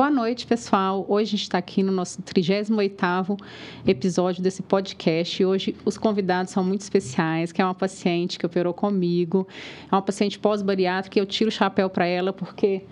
Boa noite, pessoal. Hoje a gente está aqui no nosso 38º episódio desse podcast. E hoje os convidados são muito especiais, que é uma paciente que operou comigo. É uma paciente pós-bariátrica e eu tiro o chapéu para ela porque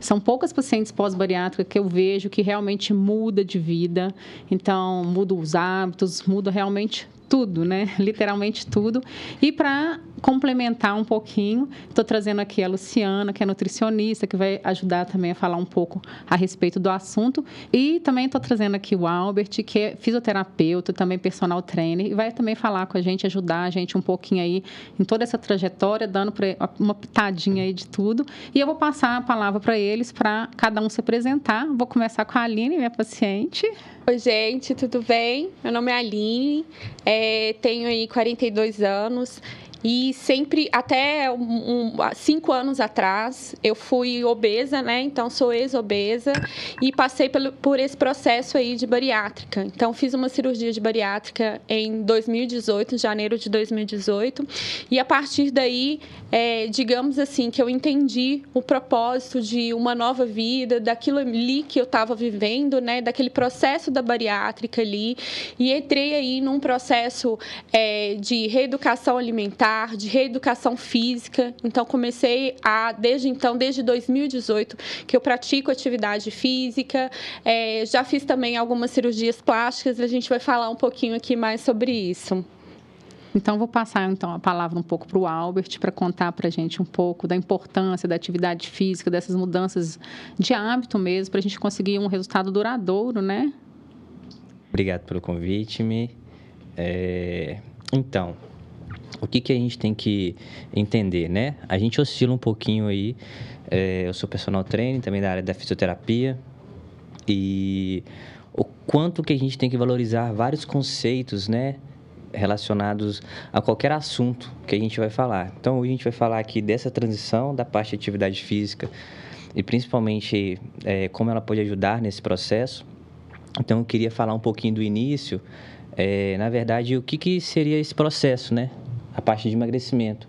são poucas pacientes pós-bariátricas que eu vejo que realmente muda de vida. Então, muda os hábitos, muda realmente tudo, né? Literalmente tudo. E para complementar um pouquinho, estou trazendo aqui a Luciana, que é nutricionista, que vai ajudar também a falar um pouco a respeito do assunto. E também estou trazendo aqui o Albert, que é fisioterapeuta, também personal trainer, e vai também falar com a gente, ajudar a gente um pouquinho aí em toda essa trajetória, dando uma pitadinha aí de tudo. E eu vou passar a palavra para eles, para cada um se apresentar. Vou começar com a Aline, minha paciente. Oi, gente, tudo bem? Meu nome é Aline, é, tenho aí 42 anos. E sempre, até um, cinco anos atrás, eu fui obesa, né? Então, sou ex-obesa e passei por, por esse processo aí de bariátrica. Então, fiz uma cirurgia de bariátrica em 2018, em janeiro de 2018. E a partir daí, é, digamos assim, que eu entendi o propósito de uma nova vida, daquilo ali que eu estava vivendo, né? Daquele processo da bariátrica ali. E entrei aí num processo é, de reeducação alimentar de reeducação física. Então, comecei a, desde então, desde 2018, que eu pratico atividade física. É, já fiz também algumas cirurgias plásticas, a gente vai falar um pouquinho aqui mais sobre isso. Então, vou passar então a palavra um pouco para o Albert para contar para a gente um pouco da importância da atividade física, dessas mudanças de hábito mesmo, para a gente conseguir um resultado duradouro, né? Obrigado pelo convite, me. É... Então, o que, que a gente tem que entender, né? A gente oscila um pouquinho aí. É, eu sou personal trainer, também da área da fisioterapia. E o quanto que a gente tem que valorizar vários conceitos, né? Relacionados a qualquer assunto que a gente vai falar. Então, hoje a gente vai falar aqui dessa transição da parte de atividade física e principalmente é, como ela pode ajudar nesse processo. Então, eu queria falar um pouquinho do início. É, na verdade, o que, que seria esse processo, né? A parte de emagrecimento.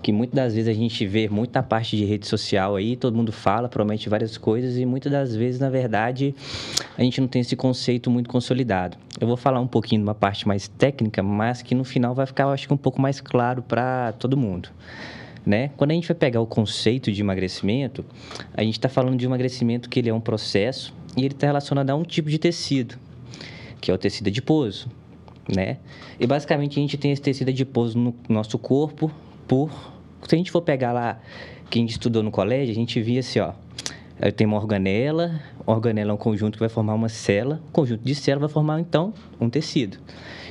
Que muitas das vezes a gente vê muita parte de rede social aí, todo mundo fala, promete várias coisas e muitas das vezes, na verdade, a gente não tem esse conceito muito consolidado. Eu vou falar um pouquinho de uma parte mais técnica, mas que no final vai ficar, acho que um pouco mais claro para todo mundo. Né? Quando a gente vai pegar o conceito de emagrecimento, a gente está falando de emagrecimento que ele é um processo e ele está relacionado a um tipo de tecido, que é o tecido adiposo né? E basicamente a gente tem esse tecido adiposo no nosso corpo por... Se a gente for pegar lá, que a gente estudou no colégio, a gente via assim, ó... Tem uma organela, organela é um conjunto que vai formar uma célula, o conjunto de células vai formar, então, um tecido.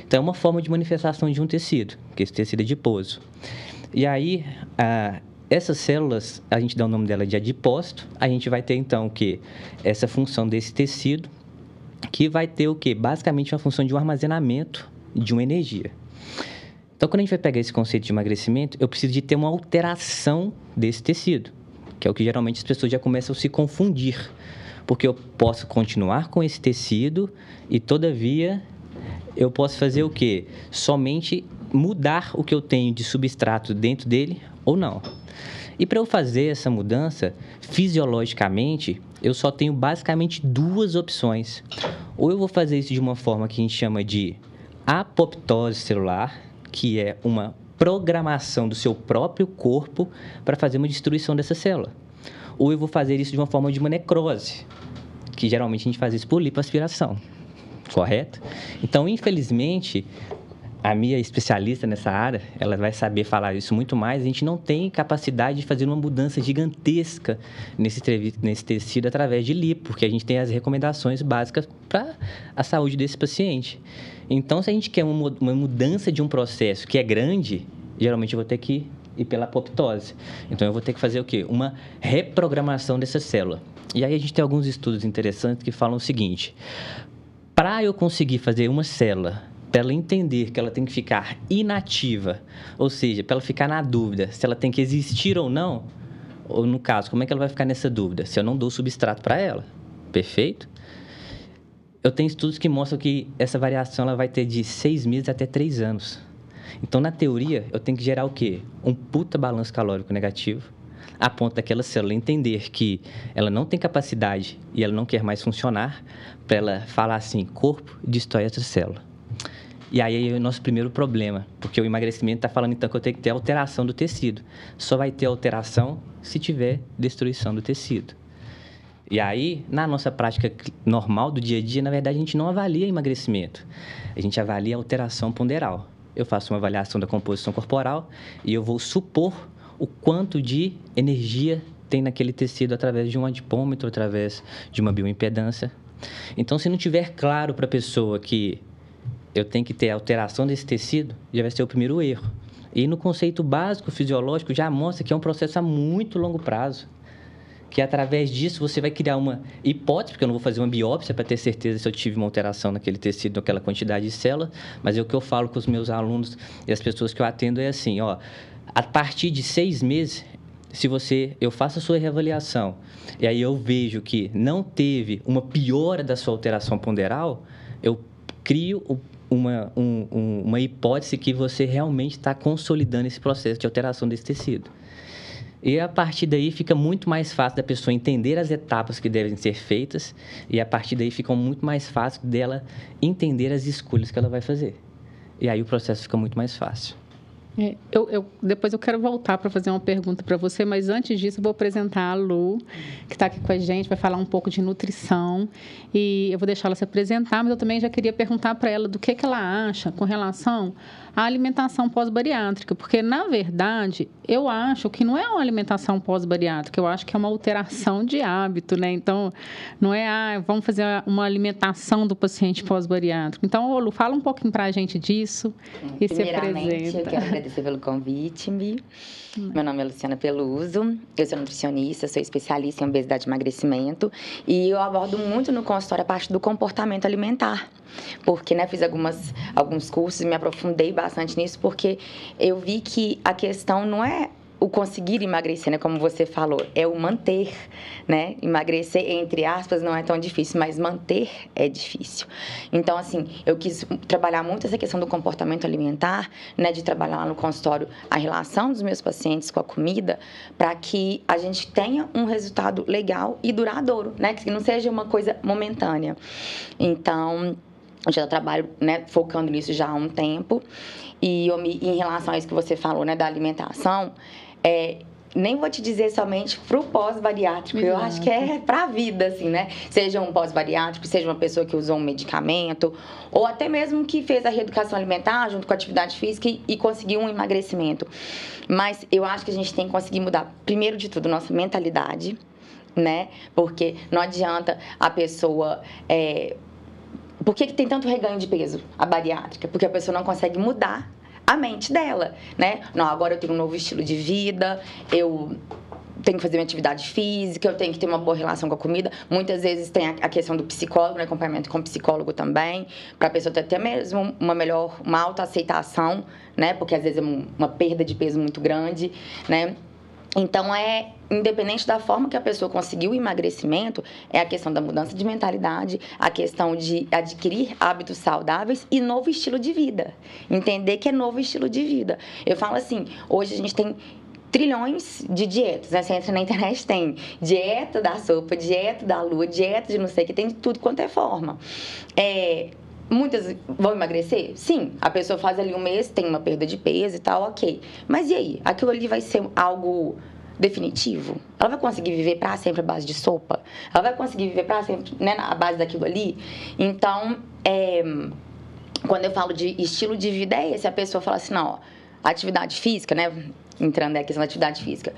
Então, é uma forma de manifestação de um tecido, que é esse tecido adiposo. E aí, a, essas células, a gente dá o nome dela de adipócito, a gente vai ter, então, que? Essa função desse tecido que vai ter o quê? Basicamente uma função de um armazenamento de uma energia. Então, quando a gente vai pegar esse conceito de emagrecimento, eu preciso de ter uma alteração desse tecido, que é o que geralmente as pessoas já começam a se confundir, porque eu posso continuar com esse tecido e, todavia, eu posso fazer o quê? Somente mudar o que eu tenho de substrato dentro dele ou não. E para eu fazer essa mudança, fisiologicamente, eu só tenho basicamente duas opções. Ou eu vou fazer isso de uma forma que a gente chama de apoptose celular, que é uma programação do seu próprio corpo para fazer uma destruição dessa célula. Ou eu vou fazer isso de uma forma de uma necrose, que geralmente a gente faz isso por lipoaspiração, correto? Então, infelizmente, a minha especialista nessa área, ela vai saber falar isso muito mais. A gente não tem capacidade de fazer uma mudança gigantesca nesse, nesse tecido através de lipo, porque a gente tem as recomendações básicas para a saúde desse paciente. Então, se a gente quer uma, uma mudança de um processo que é grande, geralmente eu vou ter que ir pela apoptose. Então, eu vou ter que fazer o quê? Uma reprogramação dessa célula. E aí a gente tem alguns estudos interessantes que falam o seguinte: para eu conseguir fazer uma célula para ela entender que ela tem que ficar inativa, ou seja, para ela ficar na dúvida se ela tem que existir ou não, ou no caso, como é que ela vai ficar nessa dúvida? Se eu não dou substrato para ela, perfeito? Eu tenho estudos que mostram que essa variação ela vai ter de seis meses até três anos. Então, na teoria, eu tenho que gerar o quê? Um puta balanço calórico negativo, a ponto daquela célula entender que ela não tem capacidade e ela não quer mais funcionar, para ela falar assim: corpo, destrói essa célula. E aí é o nosso primeiro problema, porque o emagrecimento está falando então que eu tenho que ter alteração do tecido. Só vai ter alteração se tiver destruição do tecido. E aí, na nossa prática normal do dia a dia, na verdade, a gente não avalia emagrecimento. A gente avalia alteração ponderal. Eu faço uma avaliação da composição corporal e eu vou supor o quanto de energia tem naquele tecido através de um adipômetro, através de uma bioimpedância. Então, se não tiver claro para a pessoa que eu tenho que ter alteração desse tecido, já vai ser o primeiro erro. E no conceito básico fisiológico já mostra que é um processo a muito longo prazo. Que através disso você vai criar uma hipótese, porque eu não vou fazer uma biópsia para ter certeza se eu tive uma alteração naquele tecido, naquela quantidade de células, mas é o que eu falo com os meus alunos e as pessoas que eu atendo é assim, ó, a partir de seis meses, se você, eu faço a sua reavaliação e aí eu vejo que não teve uma piora da sua alteração ponderal, eu crio o uma, um, um, uma hipótese que você realmente está consolidando esse processo de alteração desse tecido. E a partir daí fica muito mais fácil da pessoa entender as etapas que devem ser feitas, e a partir daí fica muito mais fácil dela entender as escolhas que ela vai fazer. E aí o processo fica muito mais fácil. É, eu, eu, depois eu quero voltar para fazer uma pergunta para você, mas antes disso eu vou apresentar a Lu, que está aqui com a gente, vai falar um pouco de nutrição. E eu vou deixar ela se apresentar, mas eu também já queria perguntar para ela do que, que ela acha com relação à alimentação pós-bariátrica, porque na verdade eu acho que não é uma alimentação pós-bariátrica, eu acho que é uma alteração de hábito, né? Então não é ah, vamos fazer uma alimentação do paciente pós-bariátrico. Então, Lu, fala um pouquinho para a gente disso e se apresenta. Eu quero agradecer pelo convite. Meu nome é Luciana Peluso, eu sou nutricionista, sou especialista em obesidade e emagrecimento e eu abordo muito no consultório a parte do comportamento alimentar. Porque, né, fiz algumas, alguns cursos e me aprofundei bastante nisso porque eu vi que a questão não é o conseguir emagrecer, né, como você falou, é o manter, né? Emagrecer entre aspas não é tão difícil, mas manter é difícil. Então, assim, eu quis trabalhar muito essa questão do comportamento alimentar, né, de trabalhar lá no consultório a relação dos meus pacientes com a comida, para que a gente tenha um resultado legal e duradouro, né, que não seja uma coisa momentânea. Então, eu já trabalho, né, focando nisso já há um tempo. E eu me, em relação a isso que você falou, né, da alimentação, é, nem vou te dizer somente para o pós-bariátrico, eu acho que é para a vida, assim, né? Seja um pós-bariátrico, seja uma pessoa que usou um medicamento, ou até mesmo que fez a reeducação alimentar junto com a atividade física e, e conseguiu um emagrecimento. Mas eu acho que a gente tem que conseguir mudar, primeiro de tudo, nossa mentalidade, né? Porque não adianta a pessoa. É... Por que, que tem tanto reganho de peso, a bariátrica? Porque a pessoa não consegue mudar a mente dela, né? Não, agora eu tenho um novo estilo de vida, eu tenho que fazer minha atividade física, eu tenho que ter uma boa relação com a comida. Muitas vezes tem a questão do psicólogo, né, acompanhamento com psicólogo também, para a pessoa ter até mesmo uma melhor, uma autoaceitação, né? Porque às vezes é uma perda de peso muito grande, né? Então, é independente da forma que a pessoa conseguiu o emagrecimento, é a questão da mudança de mentalidade, a questão de adquirir hábitos saudáveis e novo estilo de vida. Entender que é novo estilo de vida. Eu falo assim, hoje a gente tem trilhões de dietas, né? Você entra na internet, tem dieta da sopa, dieta da lua, dieta de não sei o que, tem de tudo quanto é forma. É, Muitas vão emagrecer? Sim. A pessoa faz ali um mês, tem uma perda de peso e tal, ok. Mas e aí? Aquilo ali vai ser algo definitivo? Ela vai conseguir viver para sempre à base de sopa? Ela vai conseguir viver para sempre né, à base daquilo ali? Então, é, quando eu falo de estilo de vida, é esse. A pessoa fala assim, não, ó, atividade física, né? Entrando na questão da atividade física.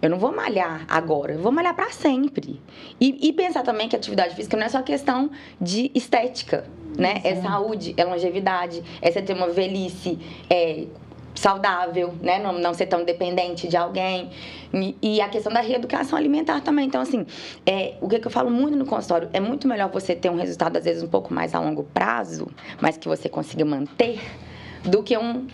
Eu não vou malhar agora, eu vou malhar para sempre. E, e, pensar também que a atividade física não é só questão de estética, né? É saúde, é longevidade, é você ter uma velhice é, saudável, né? Não, não ser tão dependente de alguém. E, e, a questão da reeducação alimentar também. Então, assim, é, o que eu falo muito no consultório, é muito melhor você ter um resultado, às vezes, um pouco mais a longo prazo, mas que você consiga manter, do que um,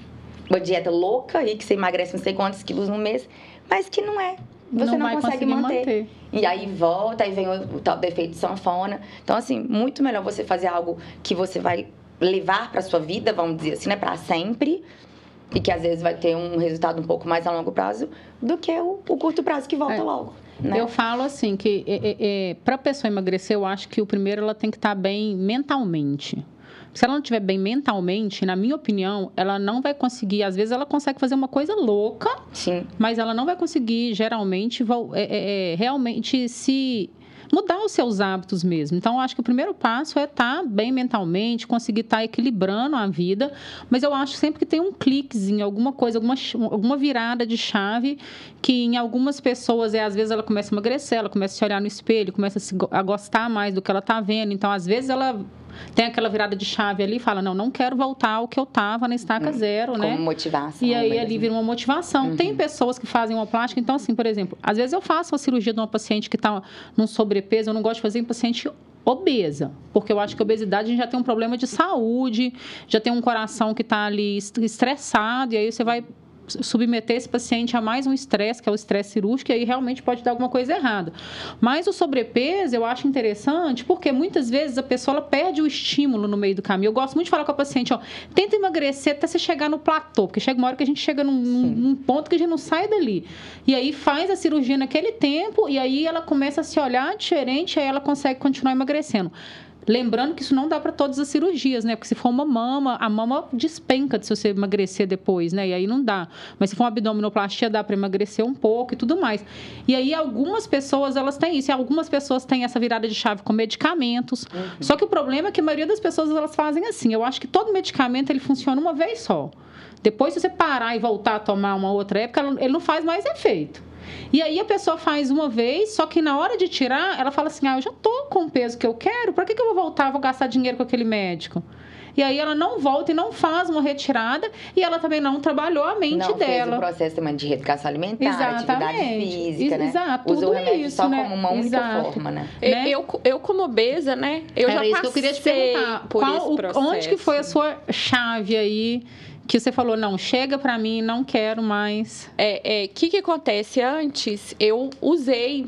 uma dieta louca e que você emagrece não sei quantos quilos no mês, mas que não é. Você não, não consegue manter. manter. E aí volta, aí vem o, o tal defeito de sanfona. Então, assim, muito melhor você fazer algo que você vai levar para sua vida, vamos dizer assim, né, para sempre, e que às vezes vai ter um resultado um pouco mais a longo prazo do que o, o curto prazo que volta é. logo. Né? Eu falo assim que é, é, é para a pessoa emagrecer, eu acho que o primeiro ela tem que estar tá bem mentalmente. Se ela não estiver bem mentalmente, na minha opinião, ela não vai conseguir. Às vezes ela consegue fazer uma coisa louca, Sim. mas ela não vai conseguir, geralmente, é, é, é, realmente se mudar os seus hábitos mesmo. Então, acho que o primeiro passo é estar tá bem mentalmente, conseguir estar tá equilibrando a vida, mas eu acho sempre que tem um cliquezinho, alguma coisa, alguma, alguma virada de chave que em algumas pessoas é às vezes ela começa a emagrecer, ela começa a se olhar no espelho, começa a, se, a gostar mais do que ela está vendo. Então, às vezes ela tem aquela virada de chave ali e fala, não, não quero voltar ao que eu estava na estaca hum, zero, Como né? motivação. E aí mesmo. ali vira uma motivação. Uhum. Tem pessoas que fazem uma plástica, então assim, por exemplo, às vezes eu faço a cirurgia de uma paciente que está num sobrepeso, eu não gosto de fazer em paciente obesa, porque eu acho que a obesidade a gente já tem um problema de saúde, já tem um coração que está ali estressado, e aí você vai submeter esse paciente a mais um estresse, que é o estresse cirúrgico, e aí realmente pode dar alguma coisa errada. Mas o sobrepeso eu acho interessante porque muitas vezes a pessoa perde o estímulo no meio do caminho. Eu gosto muito de falar com a paciente, ó, tenta emagrecer até você chegar no platô, porque chega uma hora que a gente chega num, num ponto que a gente não sai dali. E aí faz a cirurgia naquele tempo e aí ela começa a se olhar diferente, e aí ela consegue continuar emagrecendo. Lembrando que isso não dá para todas as cirurgias, né? Porque se for uma mama, a mama despenca se você emagrecer depois, né? E aí não dá. Mas se for uma abdominoplastia, dá para emagrecer um pouco e tudo mais. E aí algumas pessoas, elas têm isso. E algumas pessoas têm essa virada de chave com medicamentos. Uhum. Só que o problema é que a maioria das pessoas, elas fazem assim. Eu acho que todo medicamento, ele funciona uma vez só. Depois, se você parar e voltar a tomar uma outra época, ele não faz mais efeito. E aí a pessoa faz uma vez, só que na hora de tirar, ela fala assim: ah, eu já tô com o peso que eu quero, para que, que eu vou voltar, vou gastar dinheiro com aquele médico? E aí ela não volta e não faz uma retirada e ela também não trabalhou a mente não dela. Fez o processo também de reeducação alimentar, Exatamente. atividade física, né? Exato, Usa o remédio isso, só né? como uma única Exato. forma, né? né? Eu, eu, como obesa, né? Eu Era já isso que eu queria te perguntar. Por Qual, onde que foi a sua chave aí? Que você falou, não, chega para mim, não quero mais. É, é, que que acontece antes? Eu usei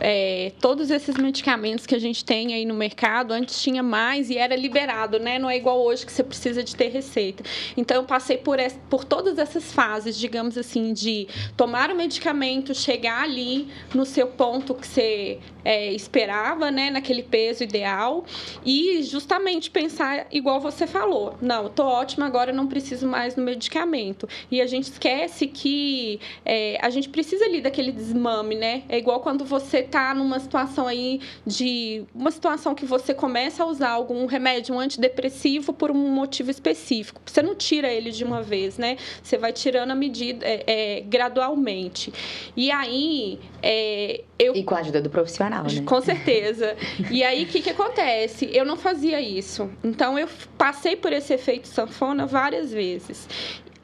é, todos esses medicamentos que a gente tem aí no mercado, antes tinha mais e era liberado, né? Não é igual hoje que você precisa de ter receita. Então, eu passei por, essa, por todas essas fases, digamos assim, de tomar o medicamento, chegar ali no seu ponto que você é, esperava, né? Naquele peso ideal e justamente pensar igual você falou. Não, tô ótima, agora não preciso mais do medicamento. E a gente esquece que é, a gente precisa ali daquele desmame, né? É igual quando você tá numa situação aí de uma situação que você começa a usar algum remédio, um antidepressivo por um motivo específico. Você não tira ele de uma vez, né? Você vai tirando a medida é, é, gradualmente. E aí é, eu e com a ajuda do profissional, né? Com certeza. e aí o que que acontece? Eu não fazia isso. Então eu passei por esse efeito sanfona várias vezes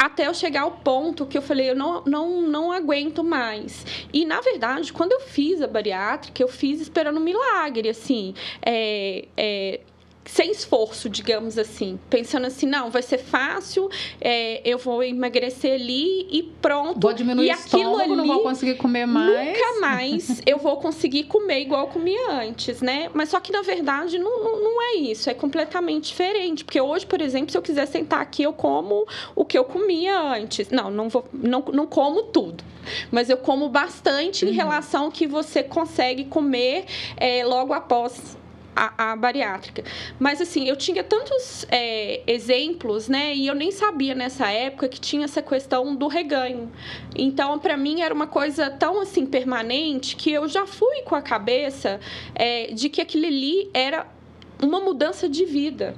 até eu chegar ao ponto que eu falei, eu não, não, não aguento mais. E, na verdade, quando eu fiz a bariátrica, eu fiz esperando um milagre, assim. É, é, sem esforço, digamos assim. Pensando assim, não, vai ser fácil, é, eu vou emagrecer ali e pronto. Vou diminuir e o estômago, ali, não vou conseguir comer mais. Nunca mais eu vou conseguir comer igual eu comia antes, né? Mas só que, na verdade, não, não, não, é isso. É completamente diferente. Porque hoje, por exemplo, se eu quiser sentar aqui, eu como o que eu comia antes. Não, não, vou, não, não como tudo. Mas eu como bastante uhum. em relação ao que você consegue comer é, logo após a, a, bariátrica. Mas assim, eu tinha tantos é, exemplos, né? E eu nem sabia nessa época que tinha essa questão do reganho. Então, para mim era uma coisa tão assim permanente que eu já fui com a cabeça é, de que aquilo ali era uma mudança de vida.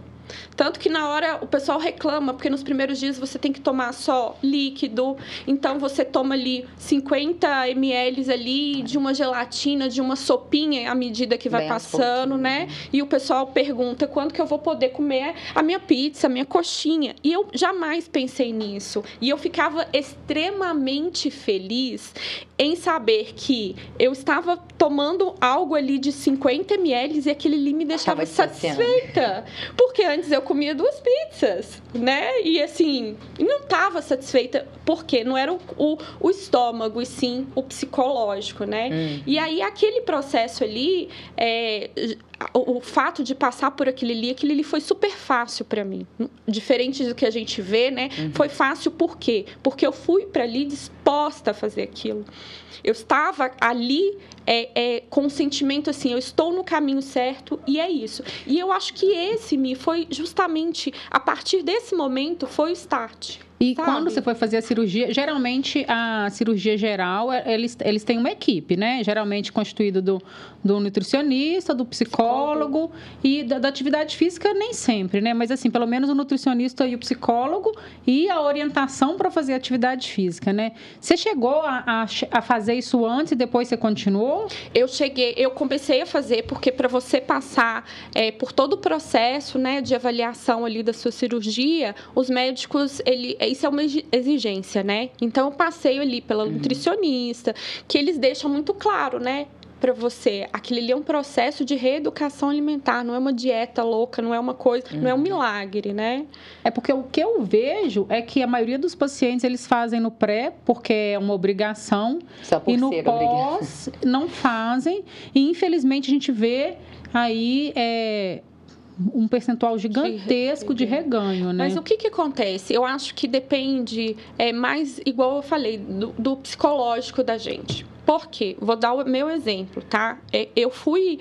Tanto que na hora o pessoal reclama, porque nos primeiros dias você tem que tomar só líquido, então você toma ali 50 ml ali de uma gelatina, de uma sopinha à medida que vai Bem passando, né? E o pessoal pergunta quando que eu vou poder comer a minha pizza, a minha coxinha. E eu jamais pensei nisso. E eu ficava extremamente feliz em saber que eu estava tomando algo ali de 50 ml e aquele ali me deixava satisfeita. Porque antes eu comia duas pizzas, né? E assim, não estava satisfeita, porque não era o, o, o, estômago, e sim o psicológico, né? Hum. E aí aquele processo ali, é, o, o, fato de passar por aquele ali, aquele ali foi super fácil para mim. Diferente do que a gente vê, né? Uhum. Foi fácil por quê? Porque eu fui para ali disposta a fazer aquilo. Eu estava ali é, é, com o sentimento assim, eu estou no caminho certo e é isso. E eu acho que esse me foi justamente a partir desse momento foi o start. E Sabe? quando você foi fazer a cirurgia, geralmente a cirurgia geral, é, eles, eles têm uma equipe, né? Geralmente constituída do, do nutricionista, do psicólogo, psicólogo. e da, da, atividade física nem sempre, né? Mas assim, pelo menos o nutricionista e o psicólogo e a orientação para fazer atividade física, né? Você chegou a, a, a, fazer isso antes e depois você continuou? Eu cheguei, eu comecei a fazer porque para você passar é, por todo o processo, né, de avaliação ali da sua cirurgia, os médicos ele isso é uma exigência, né? Então eu passei ali pela uhum. nutricionista, que eles deixam muito claro, né? para você, aquilo ali é um processo de reeducação alimentar, não é uma dieta louca, não é uma coisa, uhum. não é um uhum. milagre, né? É porque o que eu vejo é que a maioria dos pacientes eles fazem no pré porque é uma obrigação e no pós não fazem e infelizmente a gente vê aí é, um percentual gigantesco de, de reganho, né? Mas o que, que acontece? Eu acho que depende é mais, igual eu falei, do, do psicológico da gente. Por quê? Vou dar o meu exemplo, tá? É, eu fui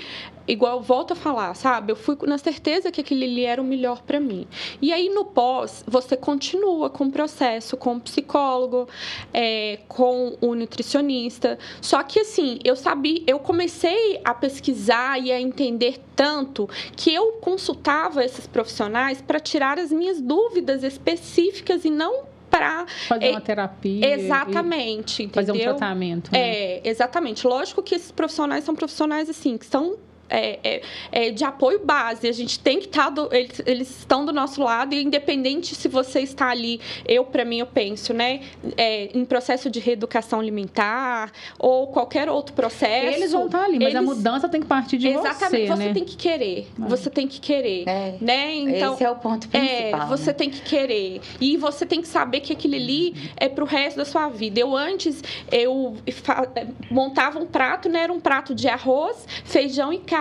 igual volto a falar, sabe? Eu fui na certeza que aquele ali era o melhor para mim. E aí no pós, você continua com o processo, com o psicólogo, é, com o nutricionista. Só que assim, eu sabia, eu comecei a pesquisar e a entender tanto que eu consultava esses profissionais para tirar as minhas dúvidas específicas e não para fazer uma terapia. Exatamente, Fazer um tratamento. Né? É, exatamente. Lógico que esses profissionais são profissionais assim que são é, é, é, de apoio base. A gente tem que estar. Tá eles, eles, estão do nosso lado, e independente se você está ali, eu, para mim, eu penso, né? É, em processo de reeducação alimentar ou qualquer outro processo. Eles vão estar tá ali, mas eles, a mudança tem que partir de exatamente, você. Exatamente, você né? tem que querer. É. Você tem que querer. É. Né? Então, Esse é o ponto principal. você né? tem que querer. E você tem que saber que aquele ali é para o resto da sua vida. Eu antes, eu montava um prato, né? Era um prato de arroz, feijão e carne.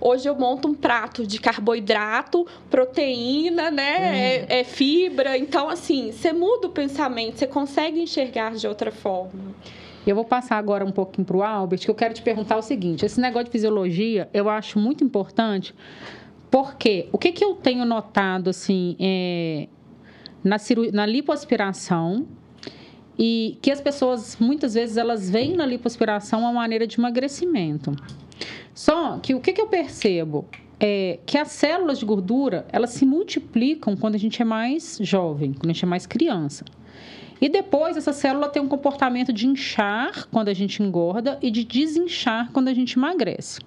Hoje eu monto um prato de carboidrato, proteína, né? Hum. É, é, fibra. Então, assim, você muda o pensamento, você consegue enxergar de outra forma. Eu vou passar agora um pouquinho para o Albert, que eu quero te perguntar o seguinte: esse negócio de fisiologia eu acho muito importante, porque o que, que eu tenho notado assim é, na, na lipoaspiração e que as pessoas muitas vezes elas veem na lipoaspiração uma maneira de emagrecimento. Só que o que, que eu percebo? É que as células de gordura, elas se multiplicam quando a gente é mais jovem, quando a gente é mais criança. E depois essa célula tem um comportamento de inchar quando a gente engorda e de desinchar quando a gente emagrece.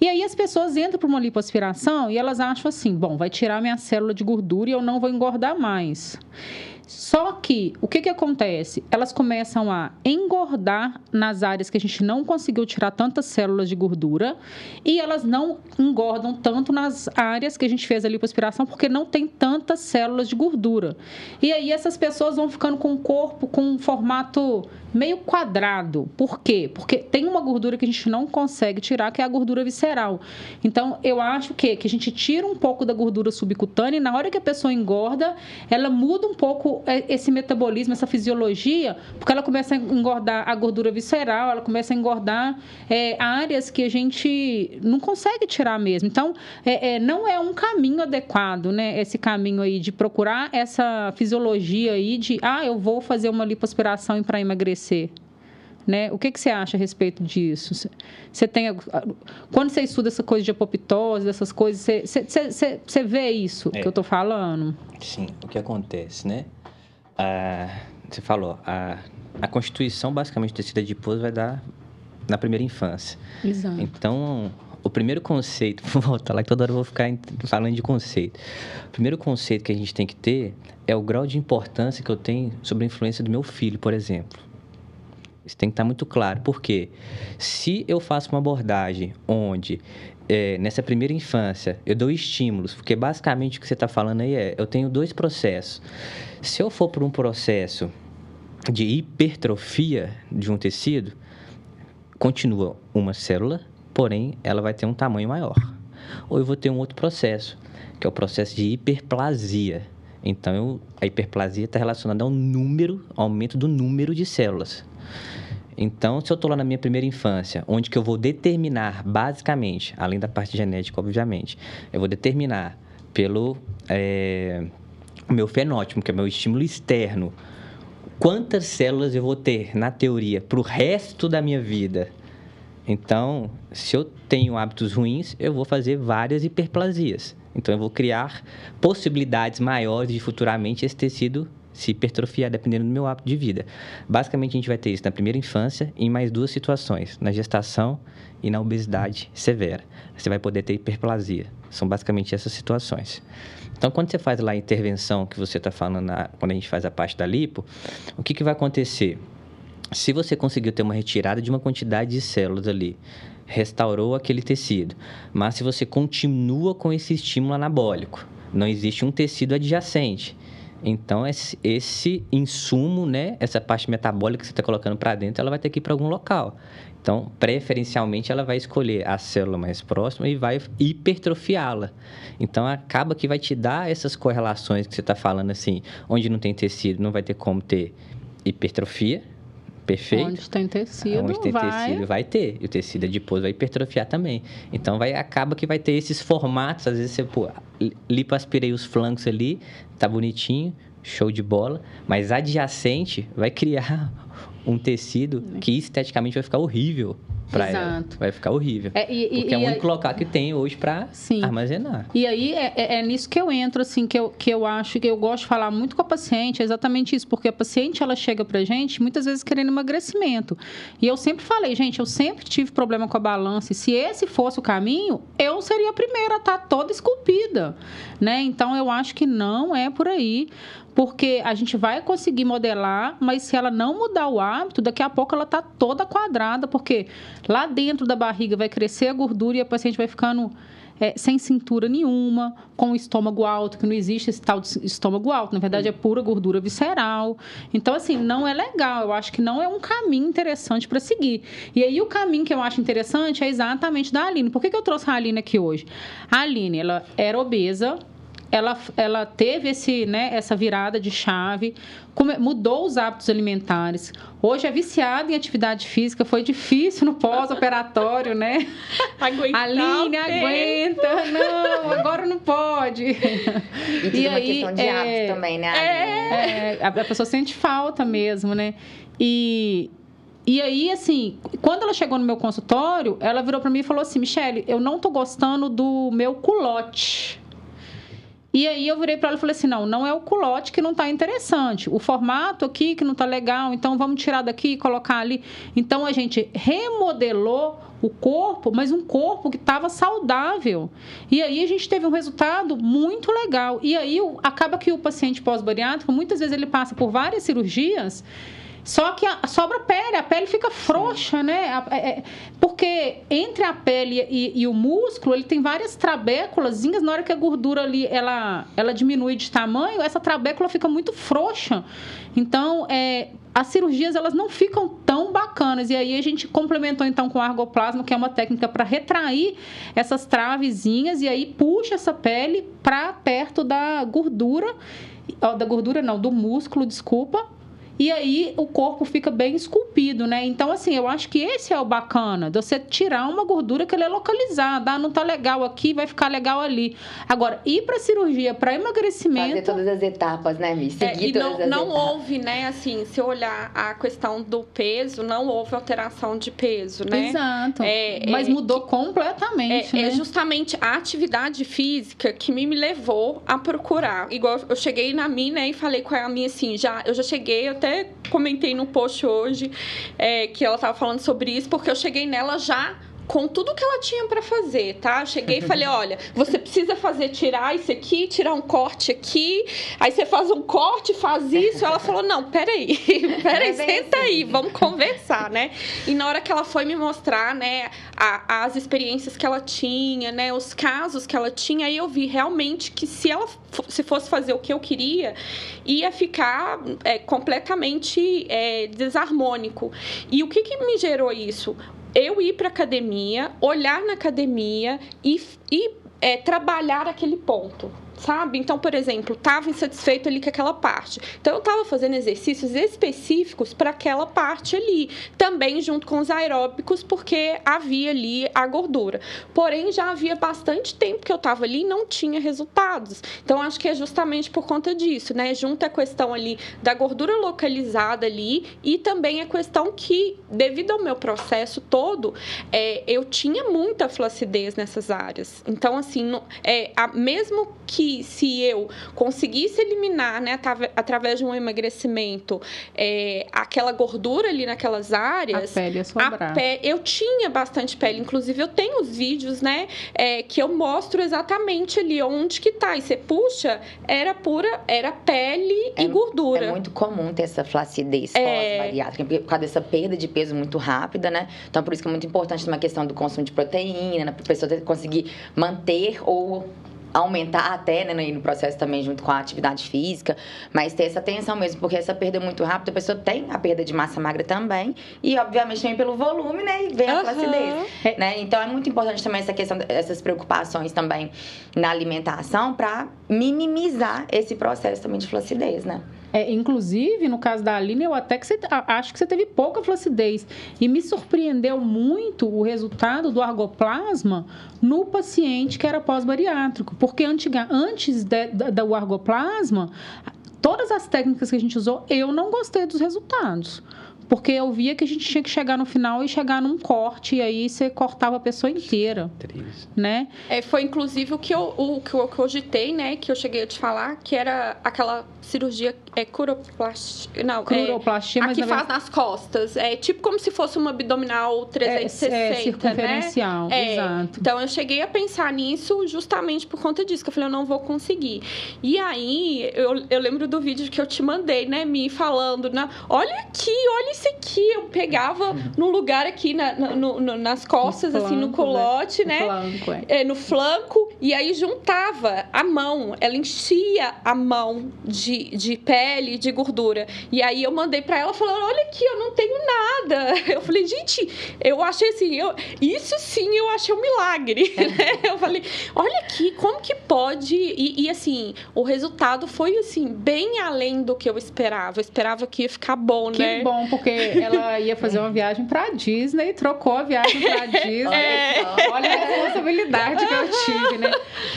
E aí as pessoas entram para uma lipoaspiração e elas acham assim: bom, vai tirar minha célula de gordura e eu não vou engordar mais. Só que o que, que acontece? Elas começam a engordar nas áreas que a gente não conseguiu tirar tantas células de gordura e elas não engordam tanto nas áreas que a gente fez a lipoaspiração porque não tem tantas células de gordura. E aí essas pessoas vão ficando com o corpo com um formato meio quadrado. Por quê? Porque tem uma gordura que a gente não consegue tirar, que é a gordura visceral. Então, eu acho que, que a gente tira um pouco da gordura subcutânea e na hora que a pessoa engorda, ela muda um pouco é, esse metabolismo, essa fisiologia, porque ela começa a engordar a gordura visceral, ela começa a engordar é, áreas que a gente não consegue tirar mesmo. Então, é, é, não é um caminho adequado, né? Esse caminho aí de procurar essa fisiologia aí de, ah, eu vou fazer uma lipoaspiração para emagrecer Né? O que, que você acha a respeito disso? Você tem quando você estuda essa coisa de apoptose, dessas coisas, você, você, você, você vê isso é. que eu estou falando? Sim. O que acontece, né? Ah, você falou, a, a constituição basicamente do tecido adiposo vai dar na primeira infância. Exato. Então, o primeiro conceito, vou voltar lá que toda hora eu vou ficar falando de conceito. O primeiro conceito que a gente tem que ter é o grau de importância que eu tenho sobre a influência do meu filho, por exemplo Isso tem que estar muito claro. Porque se eu faço uma abordagem onde é, nessa primeira infância, eu dou estímulos, porque basicamente o que você está falando aí é: eu tenho dois processos. Se eu for por um processo de hipertrofia de um tecido, continua uma célula, porém ela vai ter um tamanho maior. Ou eu vou ter um outro processo, que é o processo de hiperplasia. Então, eu, a hiperplasia está relacionada ao número, ao aumento do número de células. Então, se eu estou lá na minha primeira infância, onde que eu vou determinar, basicamente, além da parte genética, obviamente, eu vou determinar pelo é, meu fenótipo, que é meu estímulo externo, quantas células eu vou ter, na teoria, para o resto da minha vida. Então, se eu tenho hábitos ruins, eu vou fazer várias hiperplasias. Então, eu vou criar possibilidades maiores de futuramente esse tecido se hipertrofiar dependendo do meu hábito de vida. Basicamente, a gente vai ter isso na primeira infância e em mais duas situações, na gestação e na obesidade severa. Você vai poder ter hiperplasia. São basicamente essas situações. Então, quando você faz lá a intervenção que você está falando, na, quando a gente faz a parte da lipo, o que, que vai acontecer? Se você conseguiu ter uma retirada de uma quantidade de células ali, restaurou aquele tecido, mas se você continua com esse estímulo anabólico, não existe um tecido adjacente, então, esse, esse insumo, né, essa parte metabólica que você está colocando para dentro, ela vai ter que ir para algum local. Então, preferencialmente, ela vai escolher a célula mais próxima e vai hipertrofiá-la. Então, acaba que vai te dar essas correlações que você está falando, assim, onde não tem tecido, não vai ter como ter hipertrofia, perfeito. Onde tem tecido, Onde tem vai... tecido, vai ter. E o tecido adiposo vai hipertrofiar também. Então, vai, acaba que vai ter esses formatos. Às vezes, você, pô, lipoaspirei os flancos ali, tá bonitinho, show de bola. Mas adjacente vai criar um tecido que esteticamente vai ficar horrível para ela. Vai ficar horrível. É, e, porque e, é o único local que tem hoje para armazenar. E aí é, é, é, nisso que eu entro, assim, que eu, que eu acho que eu gosto de falar muito com a paciente, é exatamente isso, porque a paciente ela chega pra gente muitas vezes querendo emagrecimento. E eu sempre falei, gente, eu sempre tive problema com a balança, e se esse fosse o caminho, eu seria a primeira a estar tá toda esculpida, né? Então eu acho que não é por aí porque a gente vai conseguir modelar, mas se ela não mudar o hábito, daqui a pouco ela está toda quadrada, porque lá dentro da barriga vai crescer a gordura e a paciente vai ficando é, sem cintura nenhuma, com o estômago alto, que não existe esse tal de estômago alto, na verdade é pura gordura visceral. Então, assim, não é legal, eu acho que não é um caminho interessante para seguir. E aí, o caminho que eu acho interessante é exatamente da Aline. Por que, que eu trouxe a Aline aqui hoje? A Aline, ela era obesa, ela, ela teve esse, né, essa virada de chave, mudou os hábitos alimentares. Hoje é viciada em atividade física, foi difícil no pós-operatório, né? Aguentar Aline, aguenta, não, agora não pode. E, e aí, questão de é, hábitos também, né? É, é, a pessoa sente falta mesmo, né? E, e aí, assim, quando ela chegou no meu consultório, ela virou para mim e falou assim: Michele, eu não tô gostando do meu culote. E aí eu virei para ela e falei assim: não, não é o culote que não está interessante. O formato aqui que não está legal, então vamos tirar daqui e colocar ali. Então a gente remodelou o corpo, mas um corpo que estava saudável. E aí a gente teve um resultado muito legal. E aí acaba que o paciente pós-bariátrico, muitas vezes ele passa por várias cirurgias só que a, sobra pele, a pele fica frouxa, né? É, é, porque entre a pele e, e, o músculo, ele tem várias trabéculas. Na hora que a gordura ali ela, ela diminui de tamanho, essa trabécula fica muito frouxa. Então, é, as cirurgias elas não ficam tão bacanas. E aí a gente complementou então com o argoplasma, que é uma técnica para retrair essas travezinhas e aí puxa essa pele para perto da gordura, da gordura não, do músculo, desculpa, e aí o corpo fica bem esculpido, né? Então, assim, eu acho que esse é o bacana, de você tirar uma gordura que ela é localizada. Ah, não tá legal aqui, vai ficar legal ali. Agora, ir pra cirurgia, para emagrecimento. Fazer todas as etapas, né, Mi? Seguir é, e não, todas não houve, né, assim, se eu olhar a questão do peso, não houve alteração de peso, né? Exato. É, Mas é, mudou que, completamente. É, né? é justamente a atividade física que me, me levou a procurar. Igual eu cheguei na mina e falei com a minha assim, já, eu já cheguei, eu até comentei no post hoje é, que ela estava falando sobre isso, porque eu cheguei nela já com tudo que ela tinha para fazer, tá? Cheguei e falei: olha, você precisa fazer tirar isso aqui, tirar um corte aqui, aí você faz um corte, faz isso. Ela falou: não, peraí, peraí, senta aí, vamos conversar, né? E na hora que ela foi me mostrar, né, a, as experiências que ela tinha, né, os casos que ela tinha, aí eu vi realmente que se ela se fosse fazer o que eu queria, ia ficar é, completamente é, desarmônico. E o que, que me gerou isso? Eu ir para academia, olhar na academia e, e é, trabalhar aquele ponto sabe? Então, por exemplo, estava insatisfeito ali com aquela parte. Então, eu estava fazendo exercícios específicos para aquela parte ali, também junto com os aeróbicos, porque havia ali a gordura. Porém, já havia bastante tempo que eu estava ali e não tinha resultados. Então, acho que é justamente por conta disso, né? Junto a questão ali da gordura localizada ali e também a questão que, devido ao meu processo todo, é, eu tinha muita flacidez nessas áreas. Então, assim, é, a, mesmo que se eu conseguisse eliminar, né, através de um emagrecimento, é, aquela gordura ali naquelas áreas. A pele ia sobrar. Pe... Eu tinha bastante pele, inclusive eu tenho os vídeos, né, é, que eu mostro exatamente ali onde que tá. E você puxa, era pura, era pele é, e gordura. É muito comum ter essa flacidez é... pós-bariátrica, por causa dessa perda de peso muito rápida, né? Então, por isso que é muito importante uma questão do consumo de proteína, né, para a pessoa conseguir manter ou aumentar até, né, no processo também junto com a atividade física, mas ter essa atenção mesmo, porque essa perda é muito rápida, a pessoa tem a perda de massa magra também, e obviamente também pelo volume, né, e vem a uhum. flacidez, né? Então é muito importante também essa questão, essas preocupações também na alimentação para minimizar esse processo também de flacidez, né? É, inclusive, no caso da Aline, eu até que você, acho que você teve pouca flacidez. E me surpreendeu muito o resultado do argoplasma no paciente que era pós-bariátrico. Porque antiga, antes de, do argoplasma, todas as técnicas que a gente usou, eu não gostei dos resultados porque eu via que a gente tinha que chegar no final e chegar num corte e aí você cortava a pessoa inteira, Triste. né? É, foi inclusive o que eu o que eu cogitei, né, que eu cheguei a te falar, que era aquela cirurgia é curoplastia, não, curoplastia, é, mas a que faz nas costas, é tipo como se fosse uma abdominal 360, é, é né? circunferencial, né? exato. Então eu cheguei a pensar nisso justamente por conta disso, que eu falei eu não vou conseguir. E aí eu, eu lembro do vídeo que eu te mandei, né, me falando, né, olha aqui, olha isso aqui. Eu pegava no lugar aqui, na, no, no, nas costas, no flanco, assim, no colote, né? No flanco, é. é. no flanco. E aí juntava a mão. Ela enchia a mão de, de de gordura. E aí eu mandei para ela falando: olha aqui, eu não tenho nada. Eu falei, gente, eu achei assim, eu, isso sim eu achei um milagre. É. eu falei, olha aqui, como que pode? E, e, assim, o resultado foi assim, bem além do que eu esperava. Eu esperava que ia ficar bom, que né? Que bom, porque ela ia fazer uma viagem para Disney, trocou a viagem para Disney. É. Olha a responsabilidade que eu tive, né?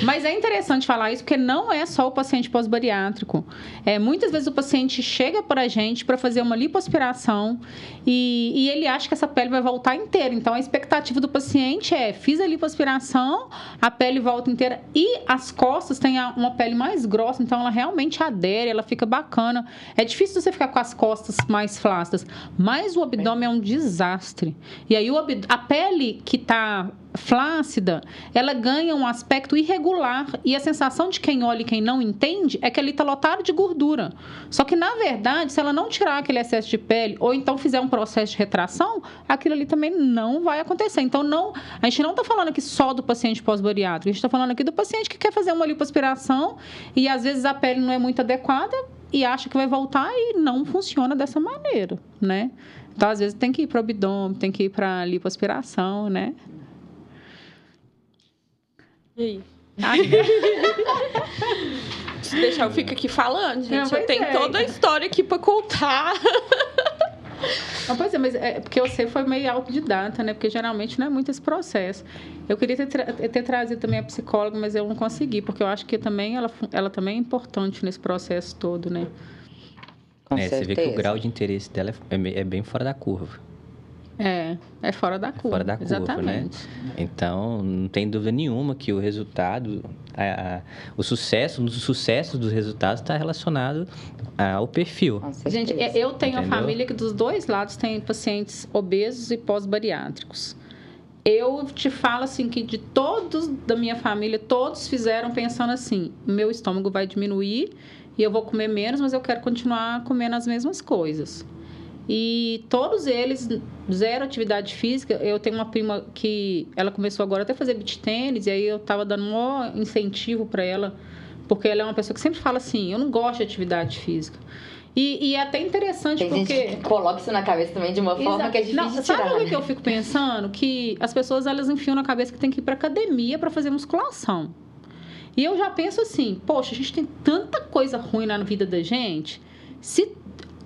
Mas é interessante falar isso porque não é só o paciente pós-bariátrico. É, muitas vezes o paciente chega para a gente para fazer uma lipoaspiração e, e ele acha que essa pele vai voltar inteira. Então a expectativa do paciente é: fiz a lipoaspiração, a pele volta inteira e as costas têm uma pele mais grossa, então ela realmente adere, ela fica bacana. É difícil você ficar com as costas mais flácidas. Mas o abdômen é um desastre. E aí a pele que está flácida, ela ganha um aspecto irregular e a sensação de quem olha e quem não entende é que ali está lotado de gordura. Só que na verdade, se ela não tirar aquele excesso de pele ou então fizer um processo de retração, aquilo ali também não vai acontecer. Então não, a gente não está falando aqui só do paciente pós-bariátrico, a gente está falando aqui do paciente que quer fazer uma lipoaspiração e às vezes a pele não é muito adequada e acha que vai voltar e não funciona dessa maneira, né? Então, às vezes, tem que ir para o abdômen, tem que ir para a lipoaspiração, né? E aí? Se deixar, eu fico aqui falando, gente. Não, eu tenho é. toda a história aqui para contar. Não, pois é, mas é porque você foi meio autodidata, né? Porque geralmente não é muito esse processo. Eu queria ter, tra ter trazido também a psicóloga, mas eu não consegui, porque eu acho que também ela, ela também é importante nesse processo todo, né? Com é, você vê que o grau de interesse dela é, é bem fora da curva. É, é fora da curva. É fora da curva, né? Exatamente. né? Então, não tem dúvida nenhuma que o resultado, a, a, o sucesso, um dos sucessos dos resultados está relacionado ao perfil. Gente, eu tenho Entendeu? a família que dos dois lados tem pacientes obesos e pós-bariátricos. eu te falo assim que de todos da minha família, todos fizeram pensando assim: meu estômago vai diminuir e eu vou comer menos, mas eu quero continuar comendo as mesmas coisas. E todos eles, zero atividade física. Eu tenho uma prima que ela começou agora até a fazer beach tênis, e aí eu tava dando um maior incentivo para ela, porque ela é uma pessoa que sempre fala assim: eu não gosto de atividade física. E, e, é até interessante Tem porque. Gente que coloca isso na cabeça também de uma forma Exato. que é difícil não. Sabe o né? que eu fico pensando? Que as pessoas elas enfiam na cabeça que tem que ir pra academia para fazer musculação. E eu já penso assim, poxa, a gente tem tanta coisa ruim na vida da gente. Se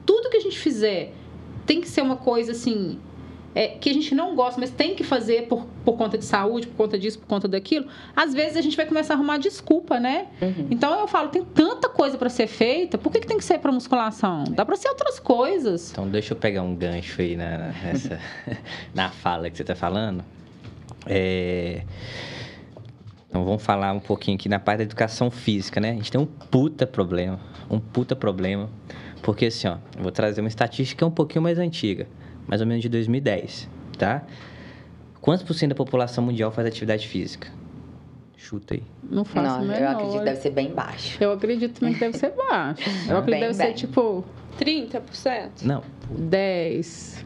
tudo que a gente fizer tem que ser uma coisa assim. É, que a gente não gosta, mas tem que fazer por, por conta de saúde, por conta disso, por conta daquilo, às vezes a gente vai começar a arrumar desculpa, né? Uhum. Então eu falo, tem tanta coisa para ser feita, por que, que tem que ser para musculação? Dá para ser outras coisas. Então deixa eu pegar um gancho aí na, nessa, na fala que você está falando. É... Então vamos falar um pouquinho aqui na parte da educação física, né? A gente tem um puta problema, um puta problema porque assim, ó, eu vou trazer uma estatística um pouquinho mais antiga, mais ou menos de 2010, tá? Quantos por cento da população mundial faz atividade física? Chuta aí. Não faço Não, eu acredito que deve ser bem baixo. Eu acredito também que deve ser baixo. Eu acredito que deve bem. ser tipo 30%. Não. 10.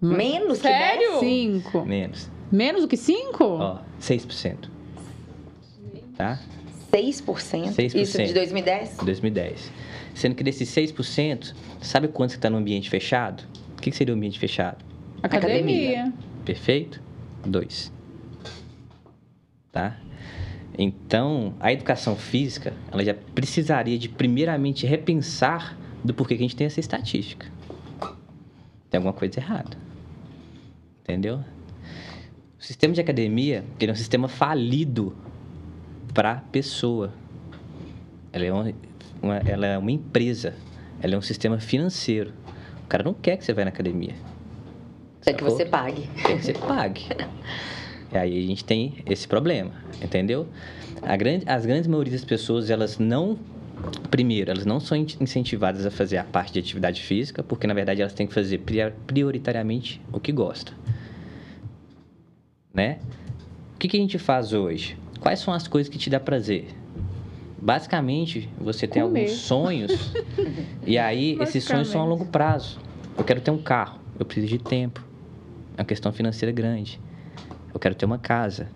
Menos Sério? que 5. Menos. Menos do que 5? Ó, 6%. Tá? 6%? 6%. Isso de 2010? 2010. Sendo que desses 6%, sabe quantos que está no ambiente fechado? O que, que seria o ambiente fechado? Academia. Academia. Perfeito? Dois. Tá? Então, a educação física, ela já precisaria de primeiramente repensar do porquê que a gente tem essa estatística. Tem alguma coisa errada. Entendeu? O sistema de academia, ele é um sistema falido para a pessoa. Ela é um, uma, ela é uma empresa, ela é um sistema financeiro. O cara não quer que você vá na academia. Quer que você pague. Quer que você pague. e aí a gente tem esse problema, entendeu? A grande, as grandes maioria das pessoas, elas não primeiro, elas não são incentivadas a fazer a parte de atividade física, porque na verdade elas têm que fazer prioritariamente o que gostam. Né? O que, que a gente faz hoje? Quais são as coisas que te dá prazer? Basicamente, você tem Comer. alguns sonhos e aí esses sonhos são a longo prazo. Eu quero ter um carro, eu preciso de tempo. É uma questão financeira grande. Eu quero ter uma casa.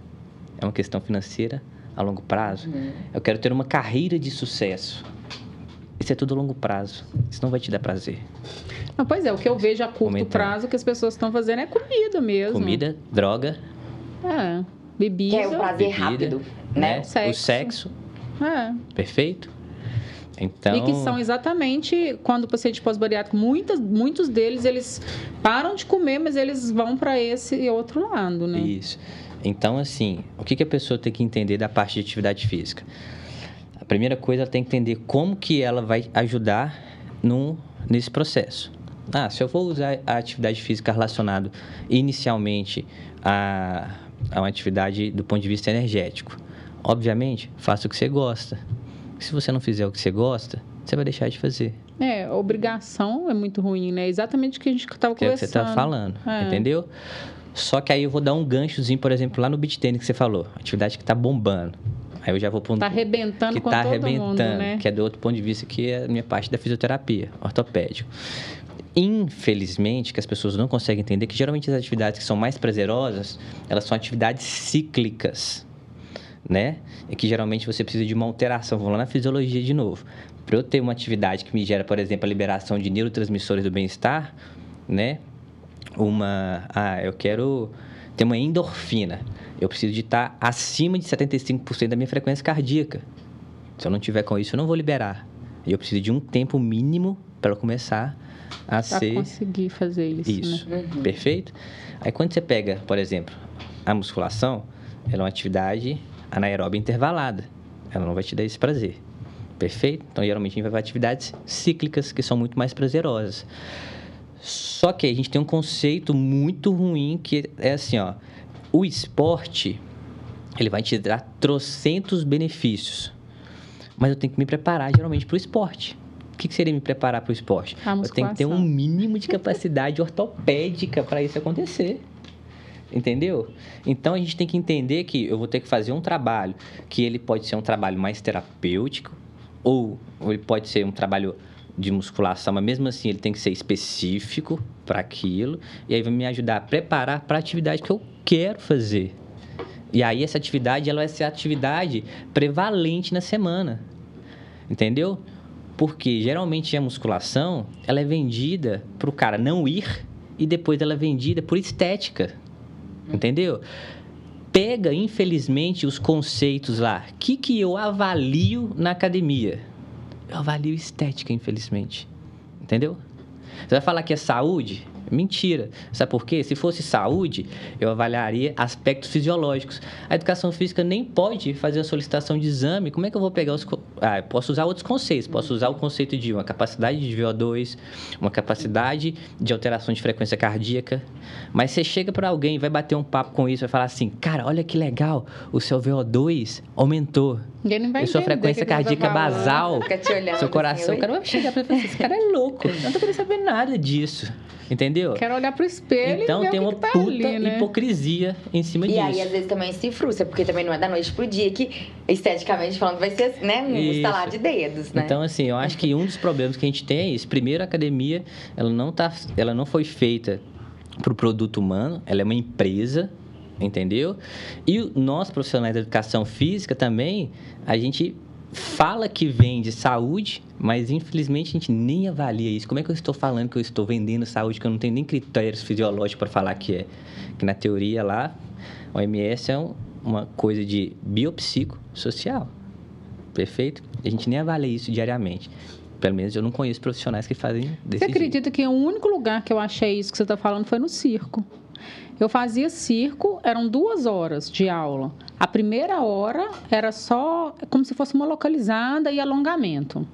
É uma questão financeira a longo prazo. Uhum. Eu quero ter uma carreira de sucesso. Isso é tudo a longo prazo. Isso não vai te dar prazer. Não, pois é, o que eu vejo a curto prazo que as pessoas estão fazendo é comida mesmo. Comida, droga. É. Bebida. Que é o prazer bebida, rápido, né? né? O sexo. O sexo é. Perfeito? Então... E que são exatamente quando o paciente pós-bariátrico, muitas, muitos deles, eles param de comer, mas eles vão para esse outro lado, né? Isso. Então, assim, o que, que a pessoa tem que entender da parte de atividade física? A primeira coisa, ela tem que entender como que ela vai ajudar no, nesse processo. Ah, se eu vou usar a atividade física relacionada inicialmente a, a uma atividade do ponto de vista energético, Obviamente, faça o que você gosta. Se você não fizer o que você gosta, você vai deixar de fazer. É, obrigação é muito ruim, né? Exatamente o que a gente estava conversando. É o que você está falando, é. entendeu? Só que aí eu vou dar um ganchozinho, por exemplo, lá no beat tênis que você falou. Atividade que está bombando. Aí eu já vou para um... Tá arrebentando que com tá todo arrebentando, mundo, né? Que é do outro ponto de vista, que é a minha parte da fisioterapia, ortopédico. Infelizmente, que as pessoas não conseguem entender que geralmente as atividades que são mais prazerosas, elas são atividades cíclicas né? E que geralmente você precisa de uma alteração. Vamos lá na fisiologia de novo. Para eu ter uma atividade que me gera, por exemplo, a liberação de neurotransmissores do bem-estar, né? Uma, ah, eu quero ter uma endorfina. Eu preciso de estar acima de 75% da minha frequência cardíaca. Se eu não tiver com isso, eu não vou liberar. E eu preciso de um tempo mínimo para começar a pra ser conseguir fazer isso. Isso. Né? Uhum. Perfeito? Aí quando você pega, por exemplo, a musculação, ela é uma atividade anaeróbia intervalada. Ela não vai te dar esse prazer. Perfeito? Então, geralmente, a gente vai para atividades cíclicas, que são muito mais prazerosas. Só que a gente tem um conceito muito ruim, que é assim, ó. O esporte, ele vai te dar trocentos benefícios. Mas eu tenho que me preparar, geralmente, para o esporte. O que, que seria me preparar para o esporte? eu tenho que ter um mínimo de capacidade ortopédica para isso acontecer. Entendeu? Então a gente tem que entender que eu vou ter que fazer um trabalho que ele pode ser um trabalho mais terapêutico ou, ou ele pode ser um trabalho de musculação, mas mesmo assim ele tem que ser específico para aquilo e aí vai me ajudar a preparar para a atividade que eu quero fazer. E aí essa atividade ela vai ser a atividade prevalente na semana. Entendeu? Porque geralmente a musculação, ela é vendida para o cara não ir e depois ela é vendida por estética. Entendeu? Pega, infelizmente, os conceitos lá. O que, que eu avalio na academia? Eu avalio estética, infelizmente. Entendeu? Você vai falar que é saúde? Mentira. Sabe por quê? Se fosse saúde, eu avaliaria aspectos fisiológicos. A educação física nem pode fazer a solicitação de exame. Como é que eu vou pegar os. Ah, posso usar outros conceitos. Posso usar o conceito de uma capacidade de VO2, uma capacidade de alteração de frequência cardíaca. Mas você chega para alguém, vai bater um papo com isso, vai falar assim: cara, olha que legal, o seu VO2 aumentou. Ele não vai e sua frequência cardíaca basal, seu coração, assim, o cara vai chegar pra você, esse cara é louco. Eu não tô querendo saber nada disso. Entendeu? Quero olhar pro espelho então, e ver tem o uma que, que tá puta ali, né? hipocrisia em cima E disso. aí, às vezes, também se frustra, porque também não é da noite pro dia que, esteticamente falando, vai ser, né, um Isso. estalar de dedos, né? Então, assim, eu acho que um dos problemas que a gente tem é isso. Primeiro, a academia, ela não, tá, ela não foi feita para o produto humano, ela é uma empresa, entendeu? E o- nós, profissionais da educação física, também, a gente fala que vende saúde, mas infelizmente a gente nem avalia isso. Como é que eu estou falando que eu estou vendendo saúde, que eu não tenho nem critérios fisiológicos para falar que é? Que na teoria lá, o OMS é um- uma coisa de biopsicossocial. Perfeito? A gente nem avalia isso diariamente. Pelo menos eu não conheço profissionais que fazem desse Você acredita que o único lugar que eu achei isso que você está falando foi no circo? Eu fazia circo, eram duas horas de aula. A primeira hora era só como se fosse uma localizada e alongamento.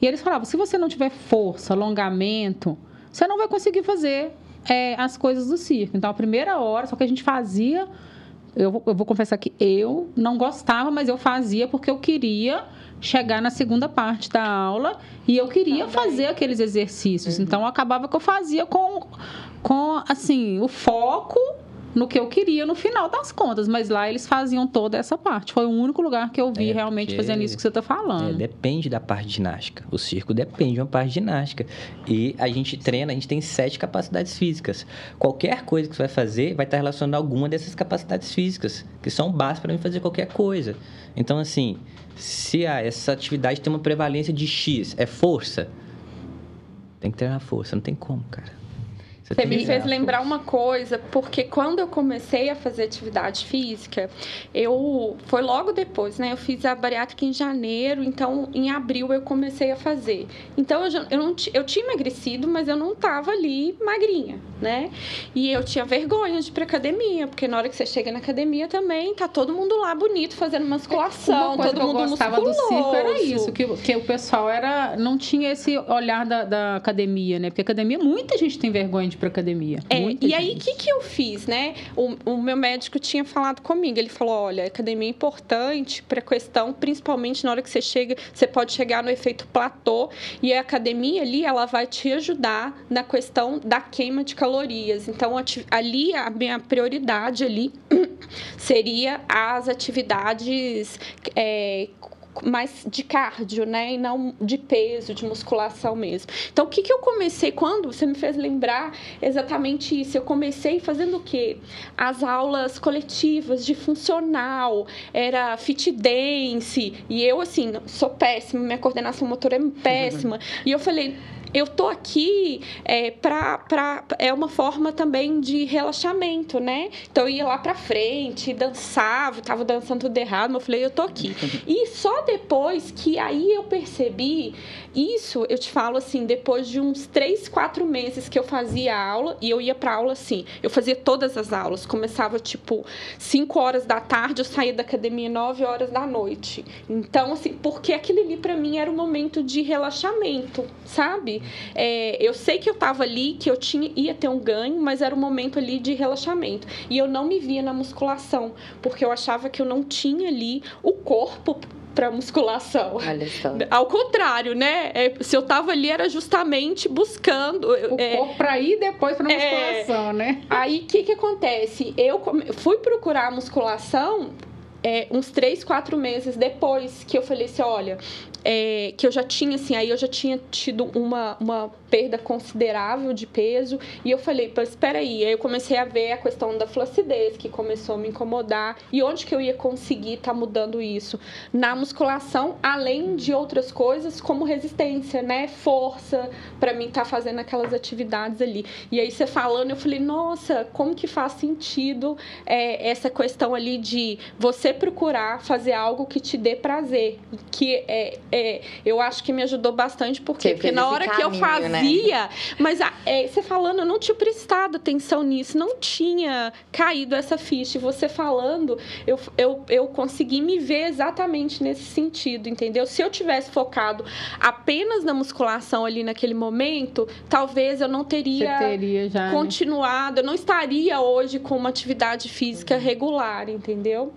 E eles falavam: se você não tiver força, alongamento, você não vai conseguir fazer é, as coisas do circo. Então, a primeira hora, só que a gente fazia. Eu, vou- eu vou confessar que eu não gostava, mas eu fazia porque eu queria chegar na segunda parte da aula e eu queria fazer aqueles exercícios. Então, eu acabava que eu fazia com, com assim, o foco no que eu queria no final das contas. Mas lá eles faziam toda essa parte. Foi o único lugar que eu vi É, realmente fazendo isso que você está É, falando. depende da parte de ginástica. O circo depende de uma parte de ginástica. E a gente treina, a gente tem sete capacidades físicas. Qualquer coisa que você vai fazer vai estar relacionada a alguma dessas capacidades físicas, que são básicas para mim fazer qualquer coisa. Então, assim, se a- essa atividade tem uma prevalência de X, é força, tem que treinar força, não tem como, cara. Você me fez lembrar uma coisa, porque quando eu comecei a fazer atividade física, eu foi logo depois, né? Eu fiz a bariátrica em janeiro, então em abril eu comecei a fazer. Então eu, já, eu não eu tinha emagrecido, mas eu não tava ali magrinha, né? E eu tinha vergonha de ir pra academia, porque na hora que você chega na academia também tá todo mundo lá bonito fazendo musculação, todo mundo gostava do circo era musculoso. isso, que, que o pessoal era não tinha esse olhar da, da academia, né? Porque academia, muita gente tem vergonha de pra academia. É, muita e aí, o gente. que, que eu fiz, né? O, o meu médico tinha falado comigo. Ele falou: olha, a academia é importante para questão, principalmente na hora que você chega, você pode chegar no efeito platô. E a academia ali, ela vai te ajudar na questão da queima de calorias. Então, ali, a minha prioridade ali seria as atividades. é, mais de cardio, né? E não de peso, de musculação mesmo. Então, o que, que eu comecei quando você me fez lembrar exatamente isso? Eu comecei fazendo o quê? As aulas coletivas de funcional, era fit dance, e eu, assim, sou péssima, minha coordenação motora é péssima. E eu falei, eu tô aqui é, pra, pra, é uma forma também de relaxamento, né? Então eu ia lá pra frente, dançava, tava dançando tudo errado, mas eu falei, eu tô aqui. E só depois que aí eu percebi isso, eu te falo assim, depois de uns três, quatro meses que eu fazia aula, e eu ia pra aula assim, eu fazia todas as aulas, começava tipo 5 horas da tarde, eu saía da academia 9 horas da noite. Então, assim, porque aquilo ali pra mim era um momento de relaxamento, sabe? É, eu sei que eu tava ali, que eu tinha, ia ter um ganho, mas era um momento ali de relaxamento. E eu não me via na musculação, porque eu achava que eu não tinha ali o corpo para musculação. Olha só. Ao contrário, né? É, se eu tava ali era justamente buscando o é, corpo para ir depois para musculação, é, né? Aí o que que acontece? Eu fui procurar a musculação é, uns três, quatro meses depois que eu falei assim, olha, é, que eu já tinha, assim, aí eu já tinha tido uma, uma perda considerável de peso. E eu falei, espera aí. Aí eu comecei a ver a questão da flacidez, que começou a me incomodar. E onde que eu ia conseguir estar tá mudando isso? Na musculação, além de outras coisas, como resistência, né? Força, para mim estar tá fazendo aquelas atividades ali. E aí você falando, eu falei, nossa, como que faz sentido é, essa questão ali de você procurar fazer algo que te dê prazer. Que é, é, eu acho que me ajudou bastante, porque, porque na hora caminho, que eu fazia, né? mas é, você falando, eu não tinha prestado atenção nisso, não tinha caído essa ficha. E você falando, eu, eu, eu consegui me ver exatamente nesse sentido, entendeu? Se eu tivesse focado apenas na musculação ali naquele momento, talvez eu não teria, teria já, né? continuado, né? eu não estaria hoje com uma atividade física regular, entendeu?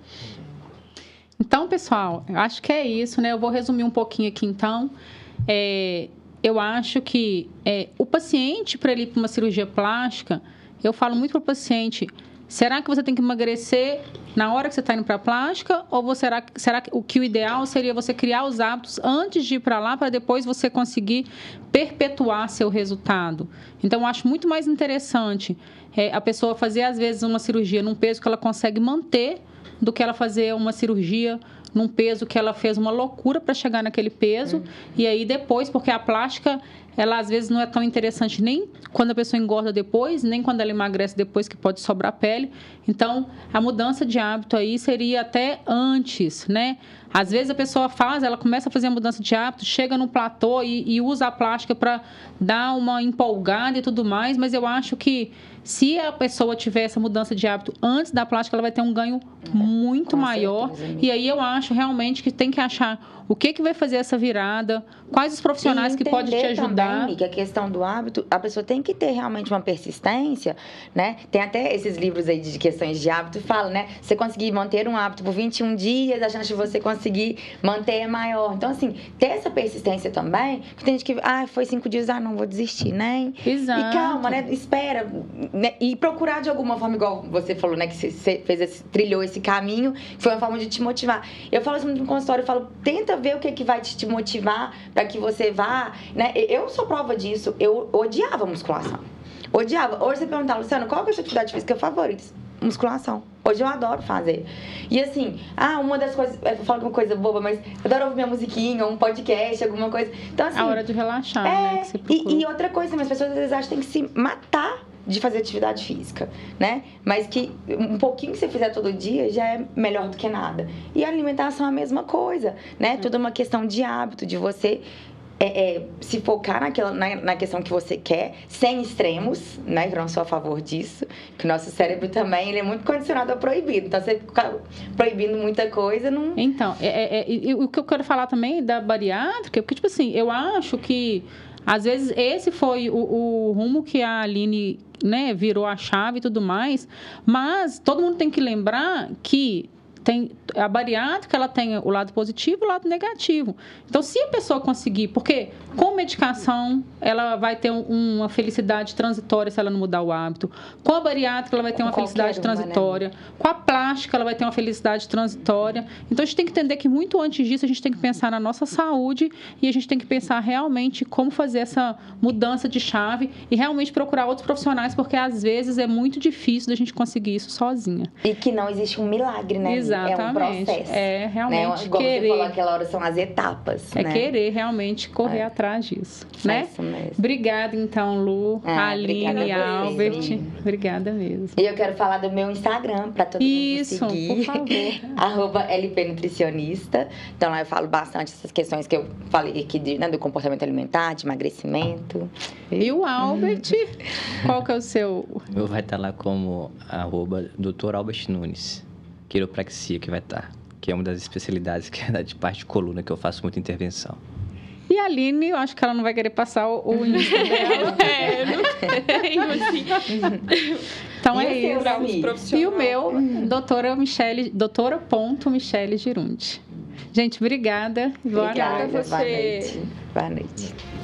Então, pessoal, acho que é isso, né? Eu vou resumir um pouquinho aqui, então. É, eu acho que é, o paciente, para ele ir para uma cirurgia plástica, eu falo muito para o paciente: será que você tem que emagrecer na hora que você está indo para a plástica? Ou você, será, será que o que o ideal seria você criar os hábitos antes de ir para lá, para depois você conseguir perpetuar seu resultado? Então, eu acho muito mais interessante é, a pessoa fazer, às vezes, uma cirurgia num peso que ela consegue manter do que ela fazer uma cirurgia num peso que ela fez uma loucura para chegar naquele peso. E aí depois, porque a plástica, ela às vezes não é tão interessante nem quando a pessoa engorda depois, nem quando ela emagrece depois, que pode sobrar pele. Então, a mudança de hábito aí seria até antes, né? Às vezes a pessoa faz, ela começa a fazer a mudança de hábito, chega no platô e, e usa a plástica para dar uma empolgada e tudo mais, mas eu acho que se a pessoa tiver essa mudança de hábito antes da plástica, ela vai ter um ganho muito Com maior. Certeza. E aí eu acho realmente que tem que achar o que, que vai fazer essa virada, quais os profissionais que podem te ajudar. Também, que a questão do hábito, a pessoa tem que ter realmente uma persistência, né? Tem até esses livros aí de questões de hábito, fala, né? Você conseguir manter um hábito por 21 dias, a chance de você conseguir manter é maior. Então, assim, ter essa persistência também, que tem gente que, ah, foi cinco dias, ah, não vou desistir, né? Exato. E calma, né? Espera. Né? E procurar de alguma forma, igual você falou, né? Que você fez esse, trilhou esse caminho, foi uma forma de te motivar. Eu falo assim no consultório, eu falo, tenta ver o que, que vai te, motivar para que você vá, né? Eu sou prova disso. Eu odiava musculação. Odiava. Hoje você perguntar, Luciano, qual é a sua atividade física favorita? Musculação. Hoje eu adoro fazer. E assim, ah, uma das coisas. Eu falo uma coisa boba, mas eu adoro ouvir minha musiquinha, um podcast, alguma coisa. Então, assim. A hora de relaxar, é, né? E, e, outra coisa, as pessoas às vezes acham que tem que se matar de fazer atividade física, né? Mas que um pouquinho que você fizer todo dia já é melhor do que nada. E a alimentação é a mesma coisa, né? É. Tudo uma questão de hábito, de você é, é, se focar naquela, na, na, questão que você quer, sem extremos, né? Que eu não sou a favor disso. Que o nosso cérebro também ele é muito condicionado ao proibido. Então, você ficar proibindo muita coisa, não. Então, é, é, é o que eu quero falar também da bariátrica, porque, tipo assim, eu acho que. Às vezes esse foi o, o rumo que a Aline né, virou a chave e tudo mais, mas todo mundo tem que lembrar que tem a bariátrica ela tem o lado positivo e o lado negativo. Então, se a pessoa conseguir, porque com medicação ela vai ter uma felicidade transitória se ela não mudar o hábito. Com a bariátrica ela vai ter uma felicidade uma, né? transitória. Né? Com a plástica ela vai ter uma felicidade transitória. Então, a gente tem que entender que muito antes disso a gente tem que pensar na nossa saúde e a gente tem que pensar realmente como fazer essa mudança de chave e realmente procurar outros profissionais, porque às vezes é muito difícil da gente conseguir isso sozinha. E que não existe um milagre, né? Exato. Exatamente. É um processo. É, realmente né? Igual querer. você falou aquela hora, são as etapas. É né? querer realmente correr é. atrás disso, né? Isso mesmo. Obrigada, então, Lu, ah, Aline, Albert. Obrigada mesmo. E eu quero falar do meu Instagram, para todo Isso, mundo seguir. por favor. Arroba LP Nutricionista. Então, lá eu falo bastante essas questões que eu falei aqui de, né, do comportamento alimentar, de emagrecimento. E o Albert? Qual que é o seu? O meu vai estar lá como arroba Dr. Albert Nunes quiropraxia que vai estar, que é uma das especialidades que é de parte de coluna que eu faço muita intervenção. E a Aline, eu acho que ela não vai querer passar o, o dela. é, não tenho, assim. Então e é isso. E o meu, doutora Michele, doutora ponto Michele Girundi. Gente, obrigada. Boa obrigada a você. Boa noite. Boa noite.